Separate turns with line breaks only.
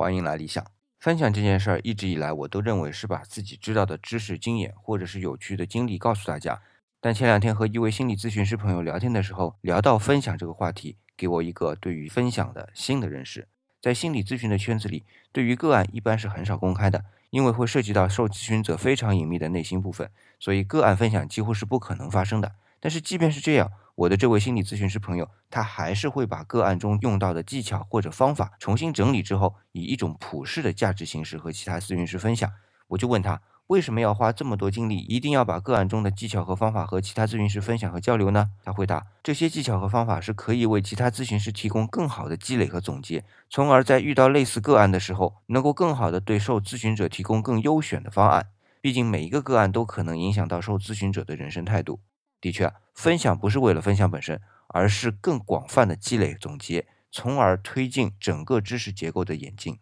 欢迎来理想。分享这件事儿，一直以来我都认为是把自己知道的知识、经验或者是有趣的经历告诉大家。但前两天和一位心理咨询师朋友聊天的时候，聊到分享这个话题，给我一个对于分享的新的认识。在心理咨询的圈子里，对于个案一般是很少公开的，因为会涉及到受咨询者非常隐秘的内心部分，所以个案分享几乎是不可能发生的。但是即便是这样，我的这位心理咨询师朋友，他还是会把个案中用到的技巧或者方法重新整理之后，以一种普世的价值形式和其他咨询师分享。我就问他。为什么要花这么多精力，一定要把个案中的技巧和方法和其他咨询师分享和交流呢？他回答：这些技巧和方法是可以为其他咨询师提供更好的积累和总结，从而在遇到类似个案的时候，能够更好的对受咨询者提供更优选的方案。毕竟每一个个案都可能影响到受咨询者的人生态度。的确，分享不是为了分享本身，而是更广泛的积累总结，从而推进整个知识结构的演进。